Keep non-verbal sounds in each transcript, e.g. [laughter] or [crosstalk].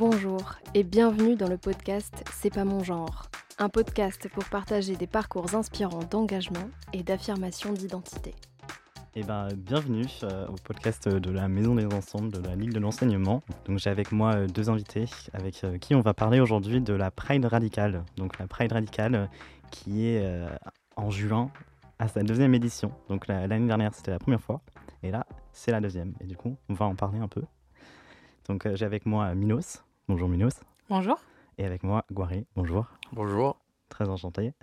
Bonjour et bienvenue dans le podcast C'est pas mon genre, un podcast pour partager des parcours inspirants d'engagement et d'affirmation d'identité. Eh ben, bienvenue euh, au podcast de la Maison des Ensembles de la Ligue de l'Enseignement. Donc j'ai avec moi euh, deux invités avec euh, qui on va parler aujourd'hui de la Pride radicale. Donc la Pride radicale qui est en juin à sa deuxième édition. Donc l'année dernière c'était la première fois et là c'est la deuxième. Et du coup on va en parler un peu. Donc j'ai avec moi Minos. Bonjour Minos. Bonjour. Et avec moi Guaré. Bonjour. Bonjour. Très enchanté.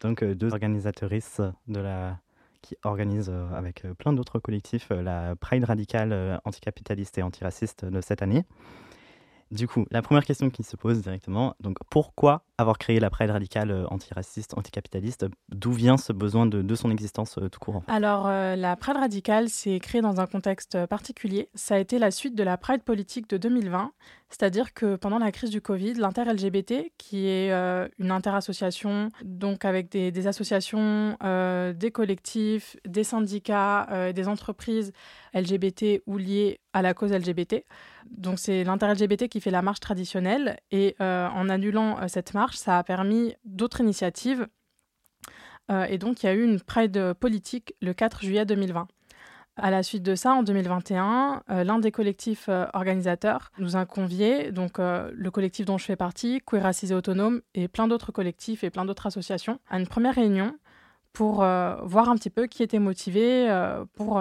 Donc deux organisatrices de la qui organise euh, avec euh, plein d'autres collectifs euh, la Pride radicale anticapitaliste et antiraciste de cette année. Du coup, la première question qui se pose directement, donc pourquoi avoir créé la Pride radicale antiraciste, anticapitaliste D'où vient ce besoin de, son existence tout court? Alors, la Pride radicale s'est créée dans un contexte particulier. Ça a été la suite de la Pride politique de 2020, c'est-à-dire que pendant la crise du Covid, l'inter-LGBT, qui est euh, une interassociation, donc avec des, associations, euh, des collectifs, des syndicats, euh, des entreprises LGBT ou liées à la cause LGBT. Donc c'est l'inter-LGBT qui fait la marche traditionnelle et en annulant cette marche, ça a permis d'autres initiatives. et donc il y a eu une Pride politique le 4 juillet 2020. À la suite de ça, en 2021, euh, l'un des collectifs euh, organisateurs nous a conviés, donc euh, le collectif dont je fais partie, Queer Racisé Autonome, et plein d'autres collectifs et plein d'autres associations, à une première réunion pour voir un petit peu qui était motivé pour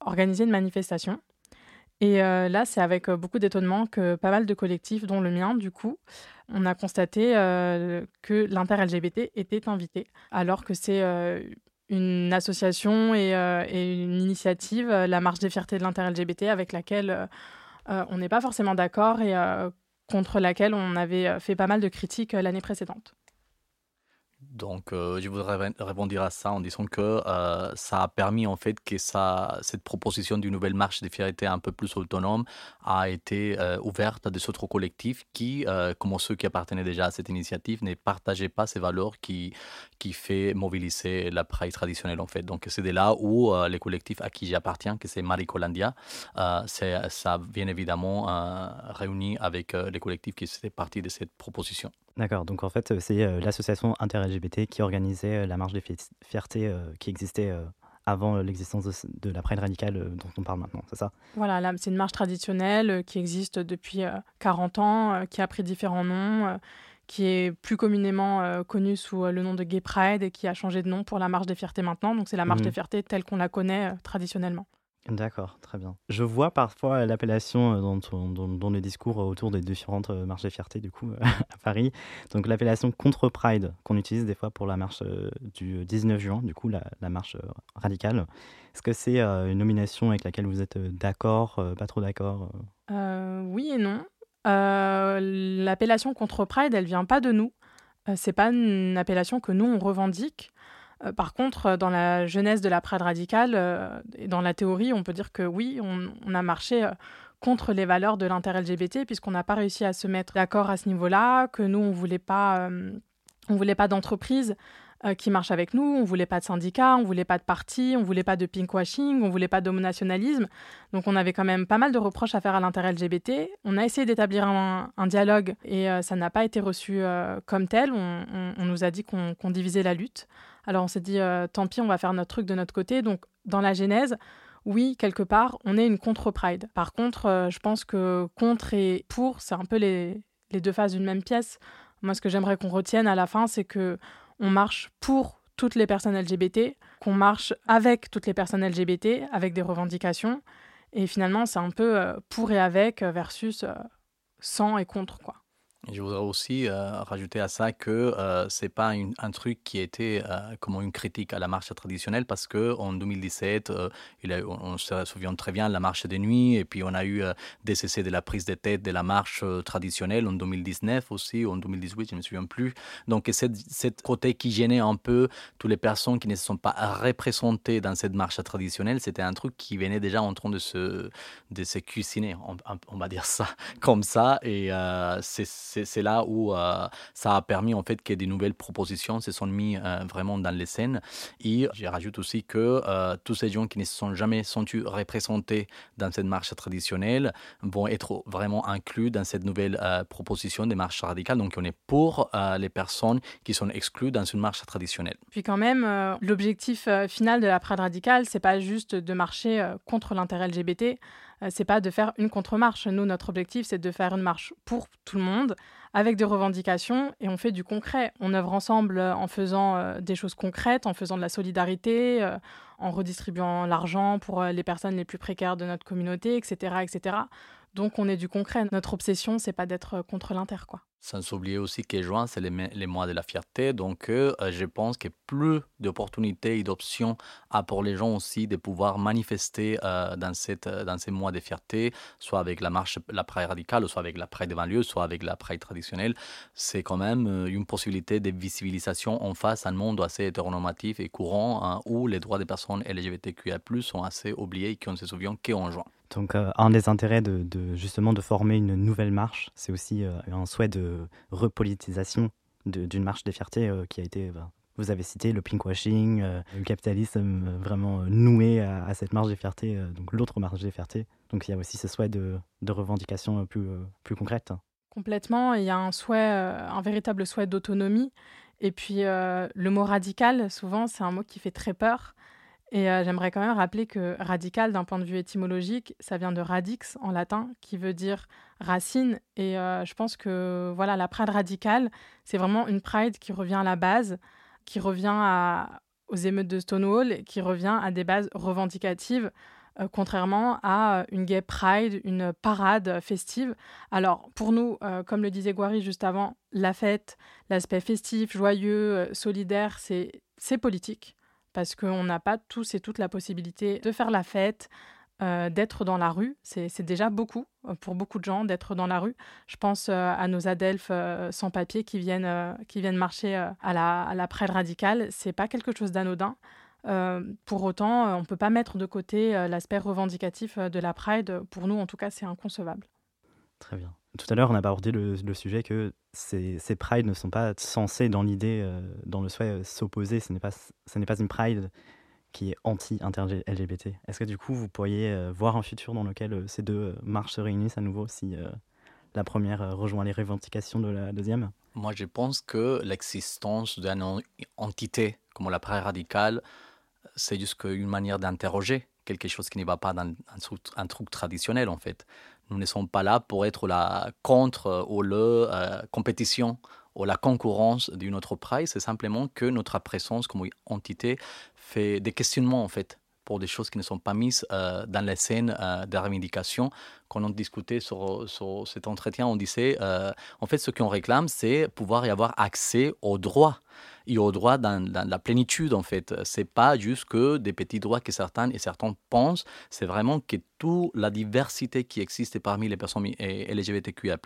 organiser une manifestation. Et là, c'est avec beaucoup d'étonnement que pas mal de collectifs, dont le mien, du coup, on a constaté que l'inter-LGBT était invité, alors que c'est une association euh, et, une initiative, euh, la Marche des fiertés de l'inter-LGBT, avec laquelle euh, on n'est pas forcément d'accord et contre laquelle on avait fait pas mal de critiques l'année précédente. Donc, euh, je voudrais répondre à ça en disant que euh, ça a permis en fait que ça, cette proposition d'une nouvelle marche des fierté un peu plus autonome a été euh, ouverte à des autres collectifs qui, comme ceux qui appartenaient déjà à cette initiative, ne partageaient pas ces valeurs qui, qui fait mobiliser la Pride traditionnelle en fait. Donc, c'est de là où les collectifs à qui j'appartiens, que c'est Maricolandia, ça vient évidemment réuni avec les collectifs qui faisaient partie de cette proposition. D'accord, donc en fait, c'est l'association inter-LGBT qui organisait euh, la marche des fiertés euh, qui existait euh, avant l'existence de, la Pride radicale dont on parle maintenant, c'est ça? Voilà, c'est une marche traditionnelle qui existe depuis 40 ans, qui a pris différents noms, qui est plus communément connue sous le nom de Gay Pride et qui a changé de nom pour la marche des fiertés maintenant. Donc c'est la marche mmh des fiertés telle qu'on la connaît traditionnellement. D'accord, très bien. Je vois parfois l'appellation euh, dans, les discours autour des différentes euh, marches de fierté, du coup, [laughs] à Paris. Donc l'appellation contre Pride, qu'on utilise des fois pour la marche euh, du 19 juin, du coup, la, marche radicale. Est-ce que c'est une nomination avec laquelle vous êtes d'accord, pas trop d'accord Oui et non. l'appellation contre Pride, elle vient pas de nous. c'est pas une appellation que nous, on revendique. Euh, par contre, euh, dans la jeunesse de la Pride radicale euh, et dans la théorie, on peut dire que oui, on, a marché contre les valeurs de l'inter-LGBT puisqu'on n'a pas réussi à se mettre d'accord à ce niveau-là, que nous, on voulait pas, voulait pas d'entreprise qui marche avec nous, on voulait pas de syndicats, on voulait pas de parti, on voulait pas de pinkwashing, on voulait pas d'homonationalisme. Donc on avait quand même pas mal de reproches à faire à l'inter-LGBT. On a essayé d'établir un, dialogue et ça n'a pas été reçu comme tel. On, nous a dit qu'on divisait la lutte. Alors on s'est dit, euh, tant pis, on va faire notre truc de notre côté. Donc dans la genèse, oui, quelque part, on est une contre-pride. Par contre, euh, je pense que contre et pour, c'est un peu les, deux faces d'une même pièce. Moi, ce que j'aimerais qu'on retienne à la fin, c'est que on marche pour toutes les personnes LGBT, qu'on marche avec toutes les personnes LGBT, avec des revendications. Et finalement, c'est un peu euh, pour et avec versus sans et contre, quoi. Je voudrais aussi euh, rajouter à ça que euh, c'est pas un truc qui était euh, comme une critique à la marche traditionnelle parce que en 2017, euh, on, se souvient très bien de la marche des nuits et puis on a eu des essais de la prise de tête de la marche traditionnelle en 2019 aussi, ou en 2018, je ne me souviens plus. Donc cette, cette côté qui gênait un peu toutes les personnes qui ne se sont pas représentées dans cette marche traditionnelle, c'était un truc qui venait déjà en train de se, de se cuisiner, on, on va dire ça [laughs] comme ça. Et c'est c'est là où ça a permis en fait que des nouvelles propositions se sont mises vraiment dans les scènes. Et je rajoute aussi que tous ces gens qui ne se sont jamais sentis représentés dans cette marche traditionnelle vont être vraiment inclus dans cette nouvelle proposition des marches radicales. Donc on est pour les personnes qui sont exclues dans une marche traditionnelle. Puis quand même, l'objectif final de la Pride radicale, c'est pas juste de marcher contre l'intérêt LGBT, euh, c'est pas de faire une contre-marche. Nous, notre objectif, c'est de faire une marche pour tout le monde, avec des revendications, et on fait du concret. On œuvre ensemble euh, en faisant euh, des choses concrètes, en faisant de la solidarité, en redistribuant l'argent pour les personnes les plus précaires de notre communauté, etc., etc. Donc, on est du concret. Notre obsession, c'est pas d'être contre l'inter, quoi. Sans oublier aussi que juin, c'est les, mois de la fierté. Donc, euh, je pense que plus d'opportunités et d'options a pour les gens aussi de pouvoir manifester euh, dans, ces mois de fierté, soit avec la marche, la Pride radicale, soit avec la Pride des banlieues, soit avec la Pride traditionnelle. C'est quand même euh, une possibilité de visibilisation en face à un monde assez hétéronormatif et courant hein, où les droits des personnes LGBTQIA+, sont assez oubliés et qu'on se souvient qu'en juin. Donc, euh, un des intérêts de, justement de former une nouvelle marche, c'est aussi euh, un souhait de repolitisation d'une marche des fiertés euh, qui a été, bah, vous avez cité le pinkwashing, le capitalisme vraiment noué à, cette marche des fiertés, donc l'autre marche des fiertés. Donc, il y a aussi ce souhait de, de revendication plus, plus concrète. Complètement, il y a un souhait, un véritable souhait d'autonomie. Et puis, le mot radical, souvent, c'est un mot qui fait très peur. Et euh, j'aimerais quand même rappeler que radical, d'un point de vue étymologique, ça vient de radix en latin, qui veut dire racine. Et euh, je pense que voilà, la pride radicale, c'est vraiment une pride qui revient à la base, qui revient aux émeutes de Stonewall, qui revient à des bases revendicatives, euh, contrairement à une gay pride, une parade festive. Alors pour nous, comme le disait Guary juste avant, la fête, l'aspect festif, joyeux, solidaire, c'est politique parce qu'on n'a pas tous et toutes la possibilité de faire la fête, euh, d'être dans la rue. C'est déjà beaucoup euh, pour beaucoup de gens d'être dans la rue. Je pense euh, à nos adelphes sans papier qui viennent, qui viennent marcher à la, à la Pride radicale. C'est pas quelque chose d'anodin. pour autant, on ne peut pas mettre de côté l'aspect revendicatif de la Pride. Pour nous, en tout cas, c'est inconcevable. Très bien. Tout à l'heure, on a abordé le, sujet que ces, prides ne sont pas censés, dans l'idée, euh, dans le souhait, euh, s'opposer. Ce n'est pas, ce n'est pas une pride qui est anti-LGBT. Est-ce que du coup, vous pourriez euh, voir un futur dans lequel ces deux marches se réunissent à nouveau si la première rejoint les revendications de la deuxième? Moi, je pense que l'existence d'une entité comme la pride radicale, c'est juste une manière d'interroger quelque chose qui ne va pas dans un truc traditionnel, en fait. Nous ne sommes pas là pour être la contre euh, ou le euh, compétition ou la concurrence d'une autre pride. C'est simplement que notre présence comme entité fait des questionnements en fait pour des choses qui ne sont pas mises euh, dans les scènes de revendication. Quand on discutait sur, cet entretien, on disait, en fait, ce qu'on réclame, c'est pouvoir y avoir accès aux droits et aux droits dans, la plénitude, en fait. C'est pas juste que des petits droits que certains et certains pensent, c'est vraiment que toute la diversité qui existe parmi les personnes LGBTQIA+,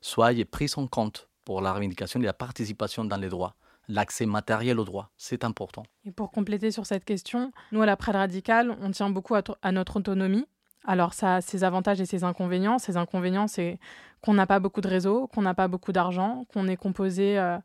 soit prise en compte pour la revendication et la participation dans les droits l'accès matériel aux droits. C'est important. Et pour compléter sur cette question, nous, à la Pride radicale, on tient beaucoup à, notre autonomie. Alors, ça a ses avantages et ses inconvénients. Ses inconvénients, c'est qu'on n'a pas beaucoup de réseaux, qu'on n'a pas beaucoup d'argent, qu'on est composé euh,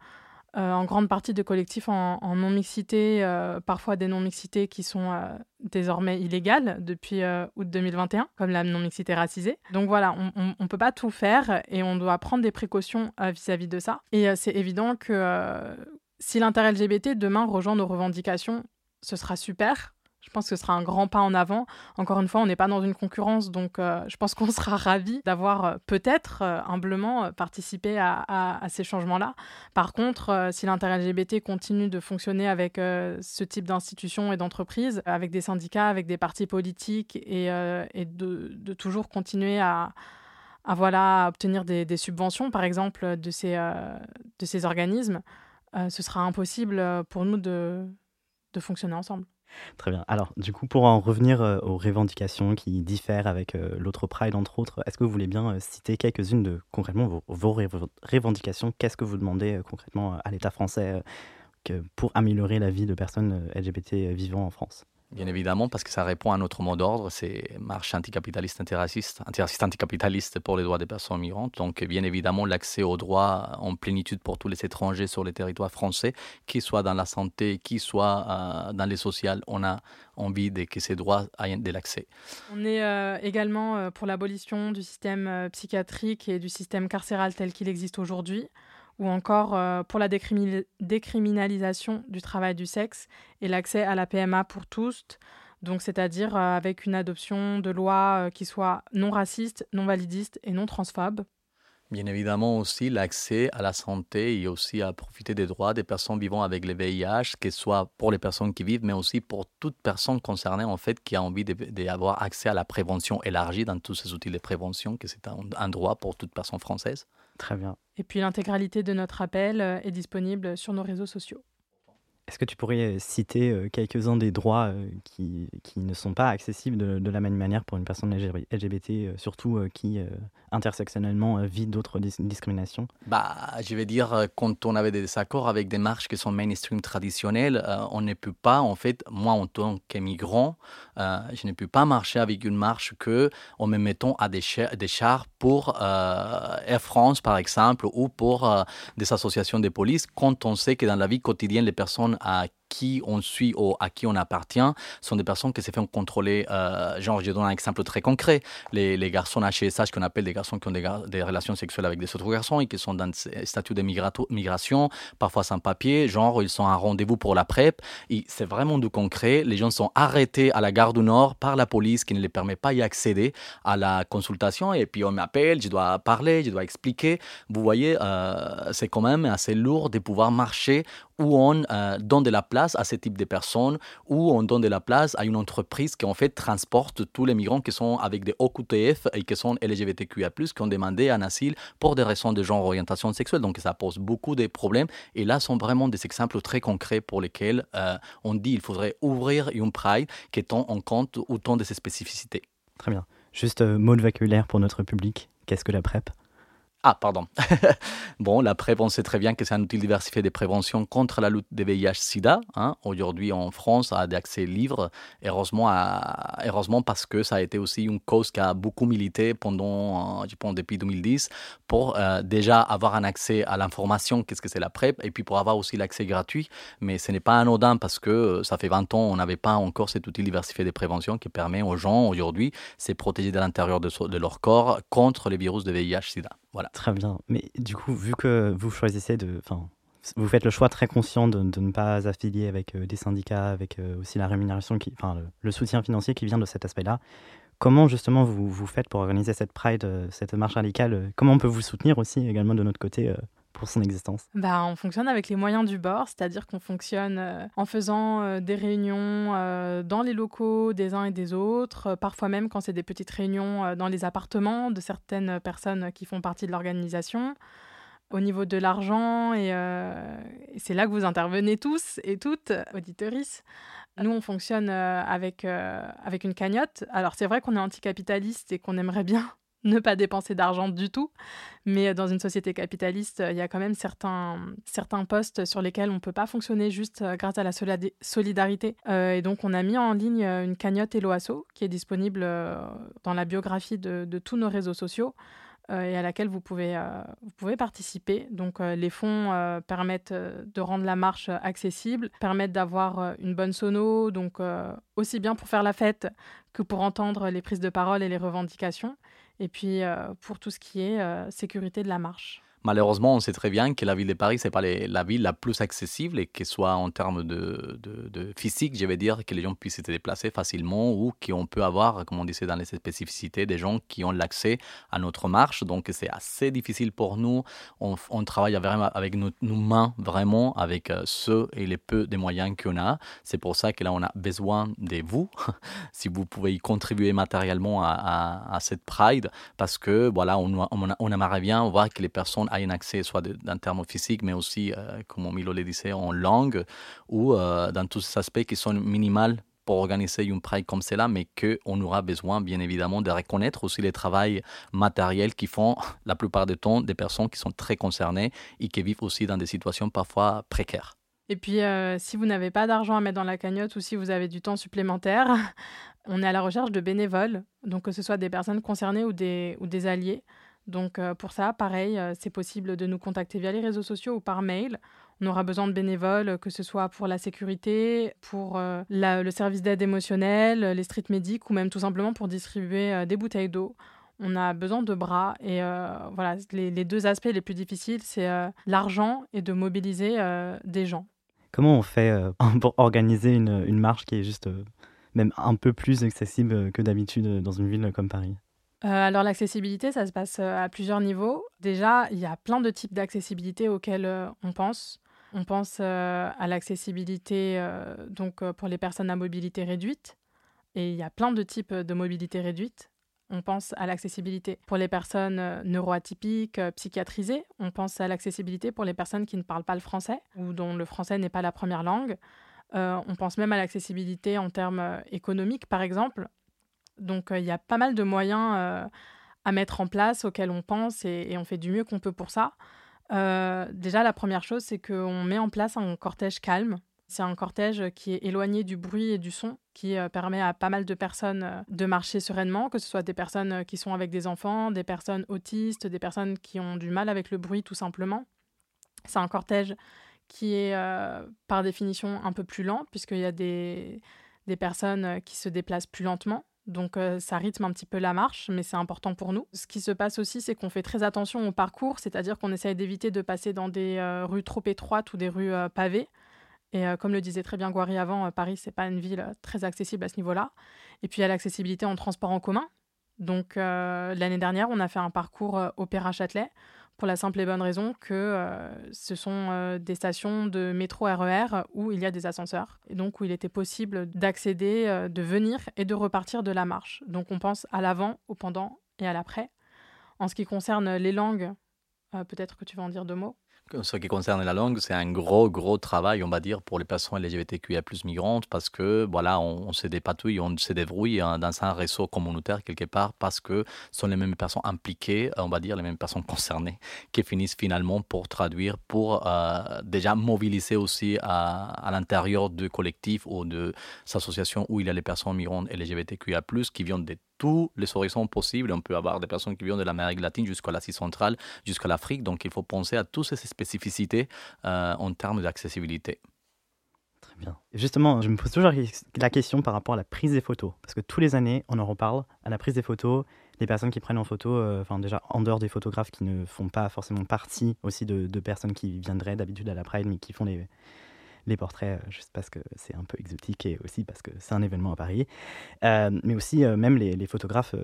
euh, en grande partie de collectifs en, non-mixité, euh, parfois des non-mixités qui sont désormais illégales depuis août 2021, comme la non-mixité racisée. Donc voilà, on ne peut pas tout faire et on doit prendre des précautions vis-à-vis -vis de ça. Et c'est évident que si l'inter LGBT demain rejoint nos revendications, ce sera super. Je pense que ce sera un grand pas en avant. Encore une fois, on n'est pas dans une concurrence, donc euh, je pense [laughs] qu'on sera ravis d'avoir euh, peut-être euh, humblement participé à, ces changements-là. Par contre, si l'intérêt LGBT continue de fonctionner avec ce type d'institutions et d'entreprises, avec des syndicats, avec des partis politiques, et, de, toujours continuer à, voilà, obtenir des, subventions, par exemple, de ces, de ces organismes, ce sera impossible pour nous de fonctionner ensemble. Très bien. Alors, du coup, pour en revenir euh, aux revendications qui diffèrent avec euh, l'autre Pride, entre autres, est-ce que vous voulez bien euh, citer quelques-unes de concrètement vos, revendications? Qu'est-ce que vous demandez concrètement à l'État français pour améliorer la vie de personnes LGBT vivant en France? Bien évidemment, parce que ça répond à notre mot d'ordre, c'est marche anticapitaliste, antiraciste, antiraciste, anticapitaliste pour les droits des personnes migrantes. Donc, bien évidemment, l'accès aux droits en plénitude pour tous les étrangers sur les territoires français, qu'ils soient dans la santé, qu'ils soient euh, dans les sociales, on a envie que ces droits aient de l'accès. On est euh, également euh, pour l'abolition du système psychiatrique et du système carcéral tel qu'il existe aujourd'hui ou encore euh, pour la décriminalisation du travail du sexe et l'accès à la PMA pour tous, donc c'est-à-dire euh, avec une adoption de lois euh, qui soient non racistes, non validistes et non transphobes. Bien évidemment aussi l'accès à la santé et aussi à profiter des droits des personnes vivant avec le VIH, que ce soit pour les personnes qui vivent, mais aussi pour toute personne concernée en fait qui a envie d'avoir accès à la prévention élargie dans tous ces outils de prévention, que c'est un droit pour toute personne française. Très bien. Et puis l'intégralité de notre appel euh, est disponible sur nos réseaux sociaux. Est-ce que tu pourrais euh, citer euh, quelques-uns des droits qui, qui, ne sont pas accessibles de, la même manière pour une personne LGBT, surtout qui intersectionnellement vit d'autres discriminations? Bah, Je vais dire, quand on avait des désaccords avec des marches qui sont mainstream traditionnelles, on ne peut pas, en fait, moi en tant qu'émigrant, je ne peux pas marcher avec une marche que en me mettant à des, des chars pour Air France, par exemple, ou pour des associations de police, quand on sait que dans la vie quotidienne, les personnes à qui on suit ou à qui on appartient sont des personnes qui se font contrôler. Euh, genre, je donne un exemple très concret. Les, les garçons HSH, qu'on appelle des garçons qui ont des, relations sexuelles avec des autres garçons et qui sont dans des statuts de migration, parfois sans papier, genre, ils sont à rendez-vous pour la PrEP. C'est vraiment du concret. Les gens sont arrêtés à la gare du Nord par la police qui ne les permet pas d'y accéder à la consultation. Et puis, on m'appelle, je dois parler, je dois expliquer. Vous voyez, euh, c'est quand même assez lourd de pouvoir marcher où on euh, donne de la place à ce type de personnes, où on donne de la place à une entreprise qui en fait transporte tous les migrants qui sont avec des OQTF et qui sont LGBTQIA+, qui ont demandé un asile pour des raisons de genre orientation sexuelle. Donc ça pose beaucoup de problèmes. Et là sont vraiment des exemples très concrets pour lesquels euh, on dit qu'il faudrait ouvrir une Pride qui tient en compte autant de ces spécificités. Très bien. Juste euh, mot de vocabulaire pour notre public. Qu'est-ce que la PrEP? Ah, pardon. [laughs] bon, la PrEP, on sait très bien que c'est un outil diversifié de prévention contre la lutte des VIH-Sida. Hein. Aujourd'hui, en France, a d'accès libre. Heureusement, heureusement, parce que ça a été aussi une cause qui a beaucoup milité pendant, euh, depuis 2010, pour euh, déjà avoir un accès à l'information, qu'est-ce que c'est la PrEP, et puis pour avoir aussi l'accès gratuit. Mais ce n'est pas anodin parce que euh, ça fait 20 ans, on n'avait pas encore cet outil diversifié de prévention qui permet aux gens aujourd'hui de se protéger de l'intérieur de, de leur corps contre les virus de VIH-Sida. Voilà. Très bien. Mais du coup, vu que vous choisissez de. Enfin, vous faites le choix très conscient de, ne pas affilier avec euh, des syndicats, avec euh, aussi la rémunération, qui, enfin, le, soutien financier qui vient de cet aspect-là. Comment justement vous, vous faites pour organiser cette Pride, euh, cette marche radicale Comment on peut vous soutenir aussi également de notre côté pour son existence bah, On fonctionne avec les moyens du bord, c'est-à-dire qu'on fonctionne euh, en faisant euh, des réunions euh, dans les locaux des uns et des autres, parfois même quand c'est des petites réunions dans les appartements de certaines personnes qui font partie de l'organisation. Au niveau de l'argent, et, c'est là que vous intervenez tous et toutes, auditoris. Nous, on fonctionne avec, avec une cagnotte. Alors, c'est vrai qu'on est anticapitaliste et qu'on aimerait bien [laughs] ne pas dépenser d'argent du tout. Mais dans une société capitaliste, il y a quand même certains, certains postes sur lesquels on ne peut pas fonctionner juste euh, grâce à la solidarité. Euh, et donc, on a mis en ligne euh, une cagnotte Eloasso qui est disponible dans la biographie de, de tous nos réseaux sociaux. et à laquelle vous pouvez, vous pouvez participer. Donc les fonds permettent de rendre la marche accessible, permettent d'avoir une bonne sono, donc aussi bien pour faire la fête que pour entendre les prises de parole et les revendications et puis euh, pour tout ce qui est euh, sécurité de la marche. Malheureusement, on sait très bien que la ville de Paris, ce n'est pas la ville la plus accessible et que soit en termes de, physique, je vais dire, que les gens puissent se déplacer facilement ou qu'on peut avoir, comme on disait dans les spécificités, des gens qui ont l'accès à notre marche. Donc, c'est assez difficile pour nous. On, travaille vraiment avec nos, mains, vraiment, avec euh, ceux et les peu des moyens qu'on a. C'est pour ça que là, on a besoin de vous, [laughs] si vous pouvez y contribuer matériellement à, cette Pride, parce que, voilà, on, on, on aimerait bien voir que les personnes un accès soit d'un terme physique, mais aussi, euh, comme Milo le disait, en langue, ou euh, dans tous ces aspects qui sont minimaux pour organiser une Pride comme cela, mais qu'on aura besoin, bien évidemment, de reconnaître aussi les travaux matériels qui font [laughs] la plupart du temps des personnes qui sont très concernées et qui vivent aussi dans des situations parfois précaires. Et puis, si vous n'avez pas d'argent à mettre dans la cagnotte ou si vous avez du temps supplémentaire, [laughs] on est à la recherche de bénévoles, donc que ce soit des personnes concernées ou des alliés. Donc pour ça, pareil, c'est possible de nous contacter via les réseaux sociaux ou par mail. On aura besoin de bénévoles, que ce soit pour la sécurité, pour le service d'aide émotionnelle, les street medics ou même tout simplement pour distribuer des bouteilles d'eau on a besoin de bras. Et voilà, les, deux aspects les plus difficiles, c'est l'argent et de mobiliser des gens. Comment on fait euh, [laughs] pour organiser une, marche qui est juste euh, même un peu plus accessible que d'habitude euh, dans une ville comme Paris? Alors l'accessibilité, ça se passe à plusieurs niveaux. Déjà, il y a plein de types d'accessibilité auxquels on pense. On pense à l'accessibilité donc pour les personnes à mobilité réduite, et il y a plein de types de mobilité réduite. On pense à l'accessibilité pour les personnes euh, neuroatypiques, euh, psychiatrisées. On pense à l'accessibilité pour les personnes qui ne parlent pas le français ou dont le français n'est pas la première langue. Euh, on pense même à l'accessibilité en termes économiques, par exemple. Donc il y a pas mal de moyens à mettre en place auxquels on pense et, on fait du mieux qu'on peut pour ça. déjà, la première chose, c'est qu'on met en place un cortège calme c'est un cortège qui est éloigné du bruit et du son, qui euh, permet à pas mal de personnes euh, de marcher sereinement, que ce soit des personnes euh, qui sont avec des enfants, des personnes autistes, des personnes qui ont du mal avec le bruit tout simplement. C'est un cortège qui est par définition un peu plus lent, puisqu'il y a des, des personnes qui se déplacent plus lentement. Donc ça rythme un petit peu la marche, mais c'est important pour nous. Ce qui se passe aussi, c'est qu'on fait très attention au parcours, c'est-à-dire qu'on essaye d'éviter de passer dans des rues trop étroites ou des rues pavées. Et euh, comme le disait très bien Guary avant, euh, Paris, c'est pas une ville euh, très accessible à ce niveau-là. Et puis il y a l'accessibilité en transport en commun. Donc l'année dernière, on a fait un parcours Opéra Châtelet pour la simple et bonne raison que ce sont des stations de métro RER e où il y a des ascenseurs et donc où il était possible d'accéder, de venir et de repartir de la marche. Donc on pense à l'avant, au pendant et à l'après. En ce qui concerne les langues, peut-être que tu vas en dire deux mots ce qui concerne la langue, c'est un gros, gros travail, on va dire, pour les personnes LGBTQIA migrantes, parce que, voilà, on, se dépatouille, on se débrouille hein, dans un réseau communautaire quelque part, parce que ce sont les mêmes personnes impliquées, on va dire, les mêmes personnes concernées, qui finissent finalement pour traduire, pour euh, déjà mobiliser aussi à, à l'intérieur du collectif ou de associations où il y a les personnes migrantes LGBTQIA, qui viennent de tous les horizons possibles. On peut avoir des personnes qui viennent de l'Amérique latine jusqu'à l'Asie centrale, jusqu'à l'Afrique. Donc il faut penser à toutes ces spécificités euh, en termes d'accessibilité. Très bien. justement, je me pose toujours la question par rapport à la prise des photos. Parce que tous les années, on en reparle. À la prise des photos, les personnes qui prennent en photo, euh, enfin déjà en dehors des photographes qui ne font pas forcément partie aussi de, de personnes qui viendraient d'habitude à la Pride, mais qui font les, les portraits, euh, juste parce que c'est un peu exotique et aussi parce que c'est un événement à Paris. Euh, mais aussi, euh, même les, photographes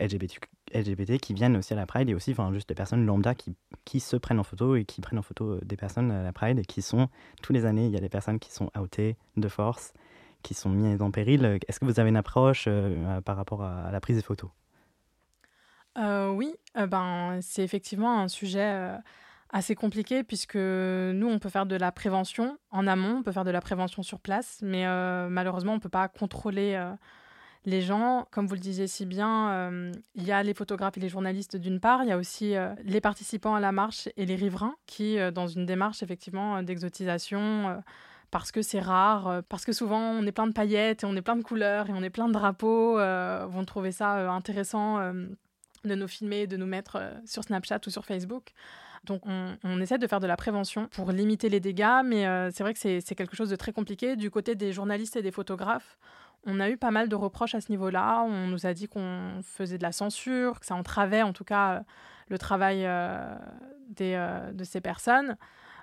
LGBT, qui viennent aussi à la Pride et aussi, enfin, juste les personnes lambda qui, qui se prennent en photo et qui prennent en photo des personnes à la Pride et qui sont, tous les années, il y a des personnes qui sont outées de force, qui sont mises en péril. Est-ce que vous avez une approche par rapport à, la prise des photos? Oui, ben, c'est effectivement un sujet assez compliqué puisque nous, on peut faire de la prévention en amont, on peut faire de la prévention sur place, mais euh, malheureusement, on ne peut pas contrôler euh, les gens. Comme vous le disiez si bien, euh, il y a les photographes et les journalistes d'une part, il y a aussi les participants à la marche et les riverains qui, dans une démarche effectivement d'exotisation, parce que c'est rare, parce que souvent on est plein de paillettes et on est plein de couleurs et on est plein de drapeaux, vont trouver ça intéressant de nous filmer, de nous mettre sur Snapchat ou sur Facebook. Donc on, essaie de faire de la prévention pour limiter les dégâts, mais euh, c'est vrai que c'est quelque chose de très compliqué. Du côté des journalistes et des photographes, on a eu pas mal de reproches à ce niveau-là. On nous a dit qu'on faisait de la censure, que ça entravait en tout cas le travail euh, euh, de ces personnes.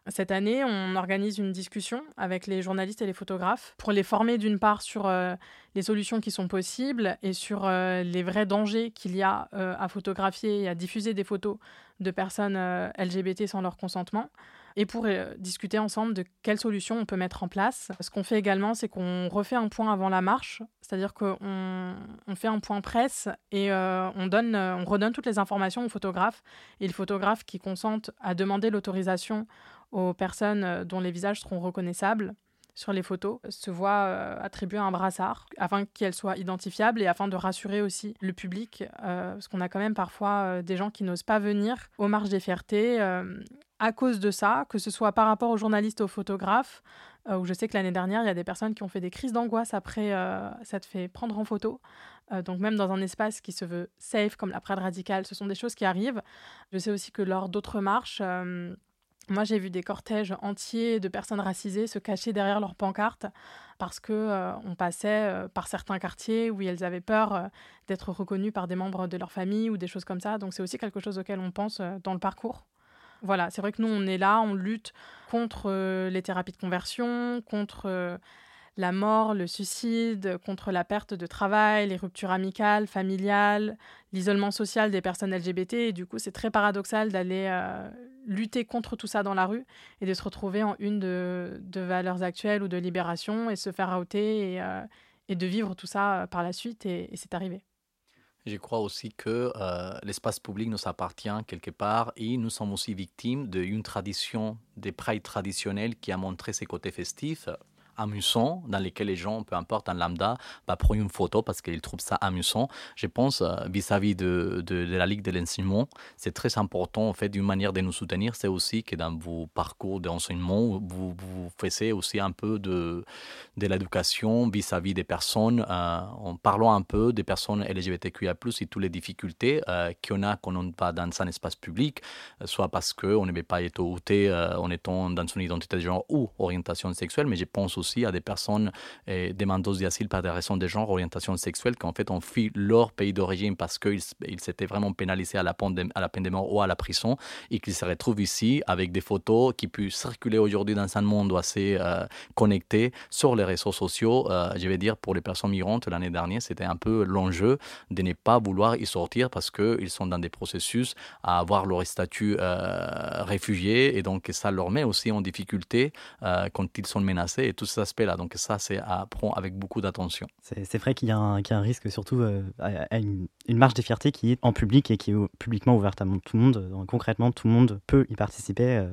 Cette année, on organise une discussion avec les journalistes et les photographes pour les former d'une part sur euh, les solutions qui sont possibles et sur euh, les vrais dangers qu'il y a euh, à photographier et à diffuser des photos de personnes LGBT sans leur consentement et pour discuter ensemble de quelles solutions on peut mettre en place. Ce qu'on fait également, c'est qu'on refait un point avant la marche, c'est-à-dire qu'on on fait un point presse et on, donne, on redonne toutes les informations aux photographes et le photographe qui consente à demander l'autorisation aux personnes euh, dont les visages seront reconnaissables sur les photos se voit euh, attribuer un brassard afin qu'elles soient identifiables et afin de rassurer aussi le public, euh, parce qu'on a quand même parfois des gens qui n'osent pas venir aux marches des fiertés à cause de ça, que ce soit par rapport aux journalistes, aux photographes, euh, où je sais que l'année dernière, il y a des personnes qui ont fait des crises d'angoisse après euh, ça te fait prendre en photo. Euh, donc même dans un espace qui se veut safe, comme la Prade radicale, ce sont des choses qui arrivent. Je sais aussi que lors d'autres marches, moi j'ai vu des cortèges entiers de personnes racisées se cacher derrière leurs pancartes parce que on passait par certains quartiers où elles avaient peur d'être reconnues par des membres de leur famille ou des choses comme ça. Donc c'est aussi quelque chose auquel on pense dans le parcours. Voilà, c'est vrai que nous, on est là, on lutte contre euh, les thérapies de conversion, contre euh, la mort, le suicide, contre la perte de travail, les ruptures amicales, familiales, l'isolement social des personnes LGBT. Et du coup, c'est très paradoxal d'aller euh, lutter contre tout ça dans la rue et de se retrouver en une de, valeurs actuelles ou de libération et se faire outer et, de vivre tout ça par la suite. et c'est arrivé. Je crois aussi que euh, l'espace public nous appartient quelque part et nous sommes aussi victimes d'une tradition des pride traditionnels qui a montré ses côtés festifs amusant dans lesquels les gens, peu importe un lambda, bah, prennent une photo parce qu'ils trouvent ça amusant. Je pense euh, vis-à-vis de, de, la Ligue de l'enseignement, c'est très important en fait d'une manière de nous soutenir, c'est aussi que dans vos parcours d'enseignement, vous, vous faites aussi un peu de, de l'éducation vis-à-vis des personnes, euh, en parlant un peu des personnes LGBTQIA+, et toutes les difficultés euh, qu'on a quand on va dans un espace public, soit parce qu'on ne veut pas outé en étant dans son identité de genre ou orientation sexuelle, mais je pense aussi à des personnes eh, d'asile par des raisons de genre, orientation sexuelle, qui en fait ont fui leur pays d'origine parce qu'ils ils s'étaient vraiment pénalisés à la, peine de, à la peine de mort ou à la prison et qu'ils se retrouvent ici avec des photos qui peuvent circuler aujourd'hui dans un monde assez euh, connecté sur les réseaux sociaux. Euh, je vais dire, pour les personnes migrantes, l'année dernière, c'était un peu l'enjeu de ne pas vouloir y sortir parce qu'ils sont dans des processus à avoir leur statut euh, réfugié et donc ça leur met aussi en difficulté quand ils sont menacés et tout cet aspect-là. Donc ça, c'est à prendre avec beaucoup d'attention. C'est vrai qu'il y, a un risque surtout euh, à, une, marche des fiertés qui est en public et qui est publiquement ouverte à tout le monde. Concrètement, tout le monde peut y participer. Euh,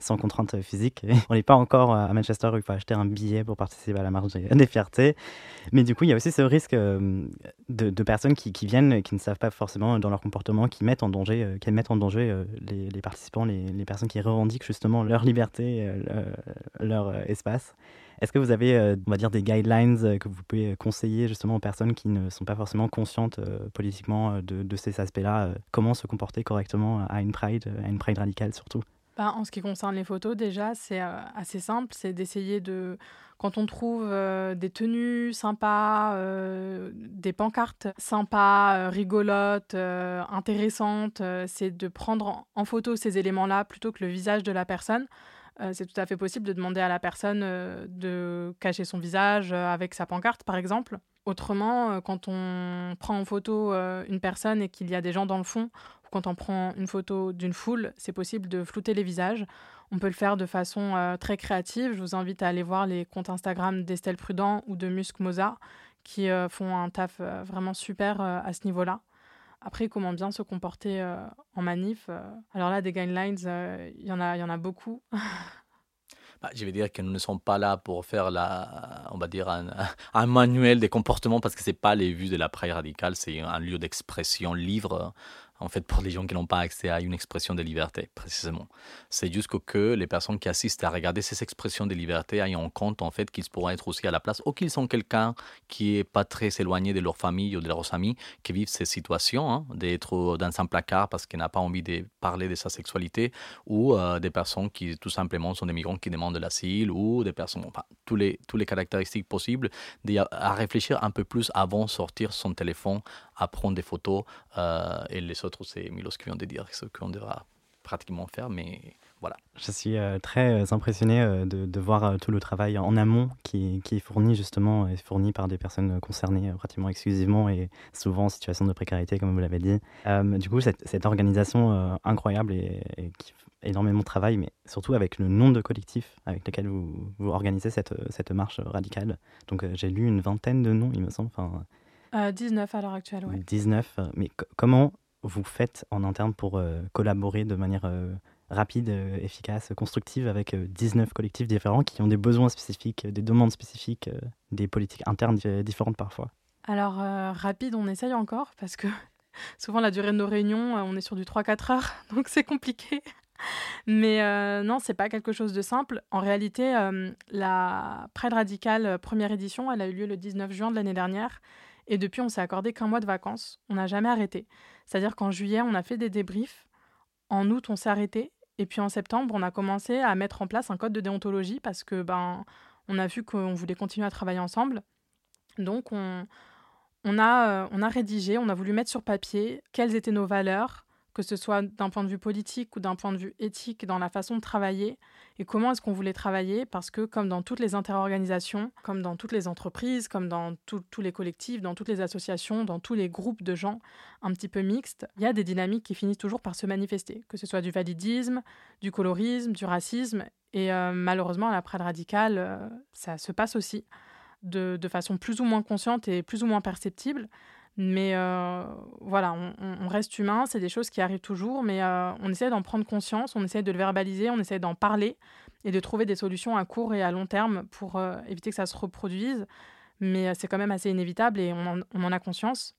sans contrainte physique. on n'est pas encore à Manchester où il faut acheter un billet pour participer à la marche des fiertés. Mais du coup, il y a aussi ce risque euh, de, personnes qui, viennent, qui ne savent pas forcément dans leur comportement, qui mettent en danger, qui mettent en danger les, participants, les, personnes qui revendiquent justement leur liberté, leur espace. Est-ce que vous avez, on va dire, des guidelines que vous pouvez conseiller justement aux personnes qui ne sont pas forcément conscientes politiquement de, ces aspects-là Comment se comporter correctement à une Pride, à une Pride radicale surtout? Bah, en ce qui concerne les photos, déjà, c'est euh, assez simple. C'est d'essayer de, quand on trouve euh, des tenues sympas, euh, des pancartes sympas, rigolotes, intéressantes, c'est de prendre en, photo ces éléments-là plutôt que le visage de la personne. C'est tout à fait possible de demander à la personne de cacher son visage avec sa pancarte, par exemple. Autrement, quand on prend en photo une personne et qu'il y a des gens dans le fond, quand on prend une photo d'une foule, c'est possible de flouter les visages. On peut le faire de façon euh, très créative. Je vous invite à aller voir les comptes Instagram d'Estelle Prudent ou de Musc Mozart qui euh, font un taf euh, vraiment super à ce niveau-là. Après, comment bien se comporter en manif Alors là, des guidelines, il y, en a, y en a beaucoup. [laughs] Bah, je vais dire que nous ne sommes pas là pour faire la, on va dire [laughs] un, manuel des comportements parce que c'est pas les vues de la praille radicale, c'est un lieu d'expression libre en fait, pour les gens qui n'ont pas accès à une expression de liberté, précisément. C'est juste que les personnes qui assistent à regarder ces expressions de liberté aient en compte, en fait, qu'ils pourraient être aussi à la place, ou qu'ils sont quelqu'un qui est pas très éloigné de leur famille ou de leurs amis, qui vivent ces situations, hein, d'être dans un placard parce qu'il n'a pas envie de parler de sa sexualité, ou euh, des personnes qui, tout simplement, sont des migrants qui demandent de l'asile, ou des personnes, enfin, tous les, tous les caractéristiques possibles, à réfléchir un peu plus avant de sortir son téléphone, à prendre des photos, euh, et les autres, c'est Milos qui vient de dire ce qu'on devra pratiquement faire, mais voilà. Je suis euh, très euh, impressionné euh, de, de, voir tout le travail en amont qui, qui, est fourni justement, est fourni par des personnes concernées pratiquement exclusivement et souvent en situation de précarité, comme vous l'avez dit. du coup, cette, cette organisation incroyable et, qui fait énormément de travail, mais surtout avec le nombre de collectifs avec lesquels vous, vous organisez cette, cette marche radicale. Donc j'ai lu une vingtaine de noms, il me semble. Enfin, 19 à l'heure actuelle, oui. 19, mais comment vous faites en interne pour euh, collaborer de manière euh, rapide, euh, efficace, constructive avec 19 collectifs différents qui ont des besoins spécifiques, des demandes spécifiques, des politiques internes différentes parfois Alors, rapide, on essaye encore parce que [laughs] souvent la durée de nos réunions, on est sur du 3-4 heures, [laughs] donc c'est compliqué. Mais euh, non, c'est pas quelque chose de simple. En réalité, euh, la Pride Radicale première édition, elle a eu lieu le 19 juin de l'année dernière. Et depuis, on s'est accordé qu'un mois de vacances. On n'a jamais arrêté. C'est-à-dire qu'en juillet, on a fait des débriefs. En août, on s'est arrêté. Et puis en septembre, on a commencé à mettre en place un code de déontologie parce que ben, on a vu qu'on voulait continuer à travailler ensemble. Donc on, on, a, on a rédigé, on a voulu mettre sur papier quelles étaient nos valeurs, que ce soit d'un point de vue politique ou d'un point de vue éthique dans la façon de travailler et comment est-ce qu'on voulait travailler parce que comme dans toutes les interorganisations, comme dans toutes les entreprises, comme dans tous les collectifs, dans toutes les associations, dans tous les groupes de gens un petit peu mixtes, il y a des dynamiques qui finissent toujours par se manifester, que ce soit du validisme, du colorisme, du racisme et euh, malheureusement à la Pride radicale, euh, ça se passe aussi de, de façon plus ou moins consciente et plus ou moins perceptible. Mais euh, voilà, on, reste humain, c'est des choses qui arrivent toujours, mais euh, on essaie d'en prendre conscience, on essaie de le verbaliser, on essaie d'en parler et de trouver des solutions à court et à long terme pour euh, éviter que ça se reproduise. Mais c'est quand même assez inévitable et on en, a conscience.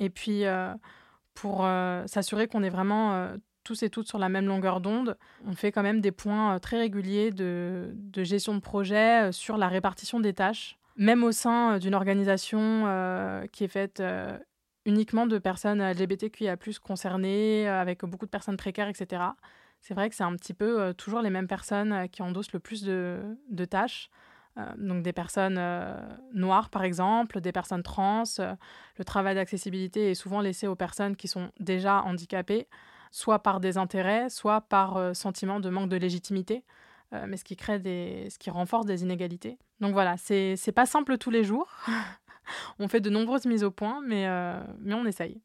Et puis, pour s'assurer qu'on est vraiment tous et toutes sur la même longueur d'onde, on fait quand même des points très réguliers de, de gestion de projet sur la répartition des tâches même au sein euh, d'une organisation euh, qui est faite euh, uniquement de personnes LGBTQIA+, concernées, avec beaucoup de personnes précaires, etc. C'est vrai que c'est un petit peu toujours les mêmes personnes qui endossent le plus de, tâches. donc des personnes noires, par exemple, des personnes trans. le travail d'accessibilité est souvent laissé aux personnes qui sont déjà handicapées, soit par des intérêts, soit par sentiment de manque de légitimité. Euh, mais ce qui crée des, ce qui renforce des inégalités. Donc voilà, c'est pas simple tous les jours. [laughs] on fait de nombreuses mises au point, mais euh, mais on essaye.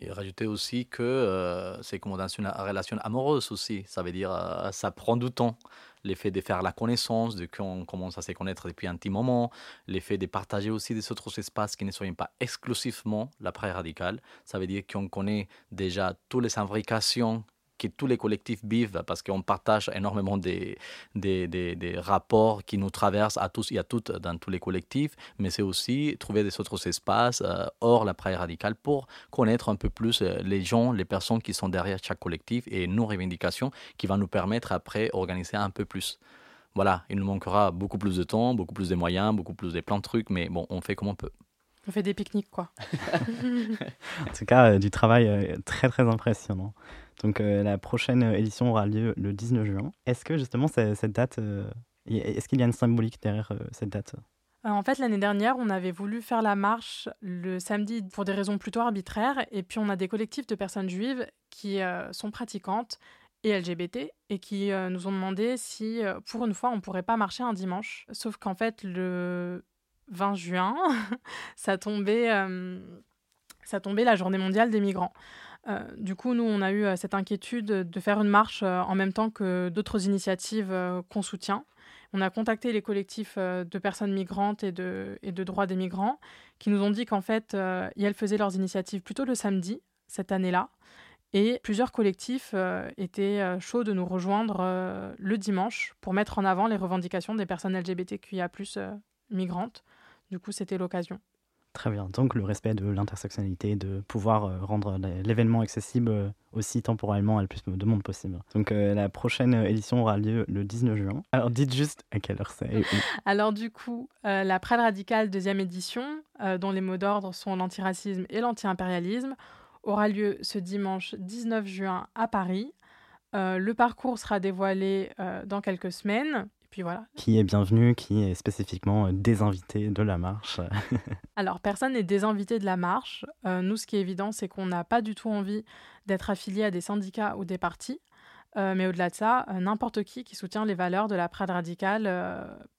Et rajouter aussi que euh, c'est comme dans une relation amoureuse aussi. Ça veut dire euh, ça prend du temps. L'effet de faire la connaissance, de qu'on commence à se connaître depuis un petit moment, l'effet de partager aussi des autres espaces qui ne soient pas exclusivement la praie radicale. Ça veut dire qu'on connaît déjà toutes les imbrications que tous les collectifs vivent parce qu'on partage énormément des, des, des, rapports qui nous traversent à tous et à toutes dans tous les collectifs, mais c'est aussi trouver des autres espaces euh, hors la praille radicale pour connaître un peu plus euh, les gens, les personnes qui sont derrière chaque collectif et nos revendications qui vont nous permettre après organiser un peu plus. Voilà, il nous manquera beaucoup plus de temps, beaucoup plus de moyens, beaucoup plus de plein de trucs, mais bon, on fait comme on peut. On fait des pique-niques, quoi. [laughs] en tout cas, euh, du travail très, très impressionnant. Donc euh, la prochaine édition aura lieu le 19 juin. Est-ce que justement cette date, euh, est-ce qu'il y a une symbolique derrière euh, cette date? En fait, l'année dernière, on avait voulu faire la marche le samedi pour des raisons plutôt arbitraires. Et puis, on a des collectifs de personnes juives qui sont pratiquantes et LGBT et qui nous ont demandé si, pour une fois, on pourrait pas marcher un dimanche. Sauf qu'en fait, le 20 juin, [laughs] ça tombait, ça tombait la journée mondiale des migrants. Euh, du coup, nous, on a eu euh, cette inquiétude de faire une marche euh, en même temps que d'autres initiatives qu'on soutient. On a contacté les collectifs de personnes migrantes et de, et de droits des migrants qui nous ont dit qu'en fait, elles faisaient leurs initiatives plutôt le samedi, cette année-là. Et plusieurs collectifs étaient chauds de nous rejoindre le dimanche pour mettre en avant les revendications des personnes LGBTQIA, migrantes. Du coup, c'était l'occasion. Très bien. Donc le respect de l'intersectionnalité, de pouvoir euh, rendre l'événement accessible euh, aussi temporellement à le plus de monde possible. Donc euh, la prochaine édition aura lieu le 19 juin. Alors dites juste à quelle heure c'est. [laughs] Alors du coup, la Pride radicale deuxième édition, dont les mots d'ordre sont l'antiracisme et l'anti-impérialisme, aura lieu ce dimanche 19 juin à Paris. le parcours sera dévoilé dans quelques semaines puis voilà. Qui est bienvenu, qui est spécifiquement euh, désinvité de la marche [laughs] Alors, personne n'est désinvité de la marche. Euh, nous, ce qui est évident, c'est qu'on n'a pas du tout envie d'être affilié à des syndicats ou des partis. Euh, mais au-delà de ça, n'importe qui qui soutient les valeurs de la Prade radicale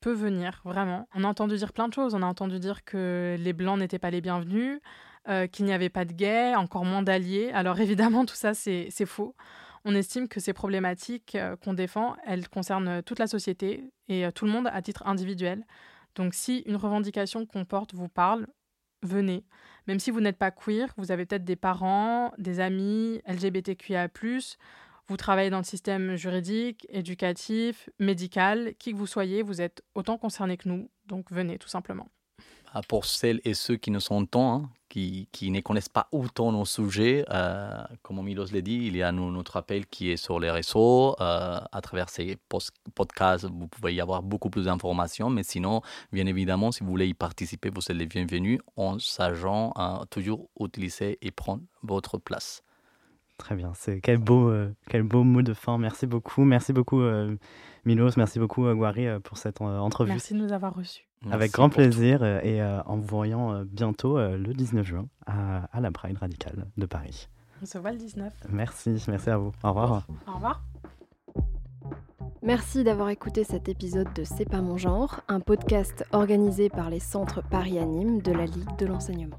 peut venir, vraiment. On a entendu dire plein de choses. On a entendu dire que les Blancs n'étaient pas les bienvenus, qu'il n'y avait pas de gays, encore moins d'alliés. Alors [laughs] évidemment, tout ça, c'est faux on estime que ces problématiques euh, qu'on défend, elles concernent toute la société et euh, tout le monde à titre individuel. Donc si une revendication qu'on porte vous parle, venez. Même si vous n'êtes pas queer, vous avez peut-être des parents, des amis LGBTQIA+, vous travaillez dans le système juridique, éducatif, médical, qui que vous soyez, vous êtes autant concerné que nous, donc venez tout simplement. Euh, pour celles et ceux qui sont pas, hein, qui, ne connaissent pas autant nos sujets, euh, comme Milos l'a dit, il y a notre appel qui est sur les réseaux. Euh, à travers ces podcasts, vous pouvez y avoir beaucoup plus d'informations. Mais sinon, bien évidemment, si vous voulez y participer, vous êtes les bienvenus en sachant toujours utiliser et prendre votre place. Très bien, c'est quel beau, quel beau mot de fin. Merci beaucoup, merci beaucoup Milos, merci beaucoup Guari pour cette entrevue. Merci de nous avoir reçus. Avec grand plaisir euh, et euh, en vous voyant euh, bientôt le 19 juin à, à, la Pride Radicale de Paris. On se voit le 19. Merci, merci à vous. Au revoir. Au revoir. Merci d'avoir écouté cet épisode de C'est pas mon genre, un podcast organisé par les centres Paris Anime de la Ligue de l'enseignement.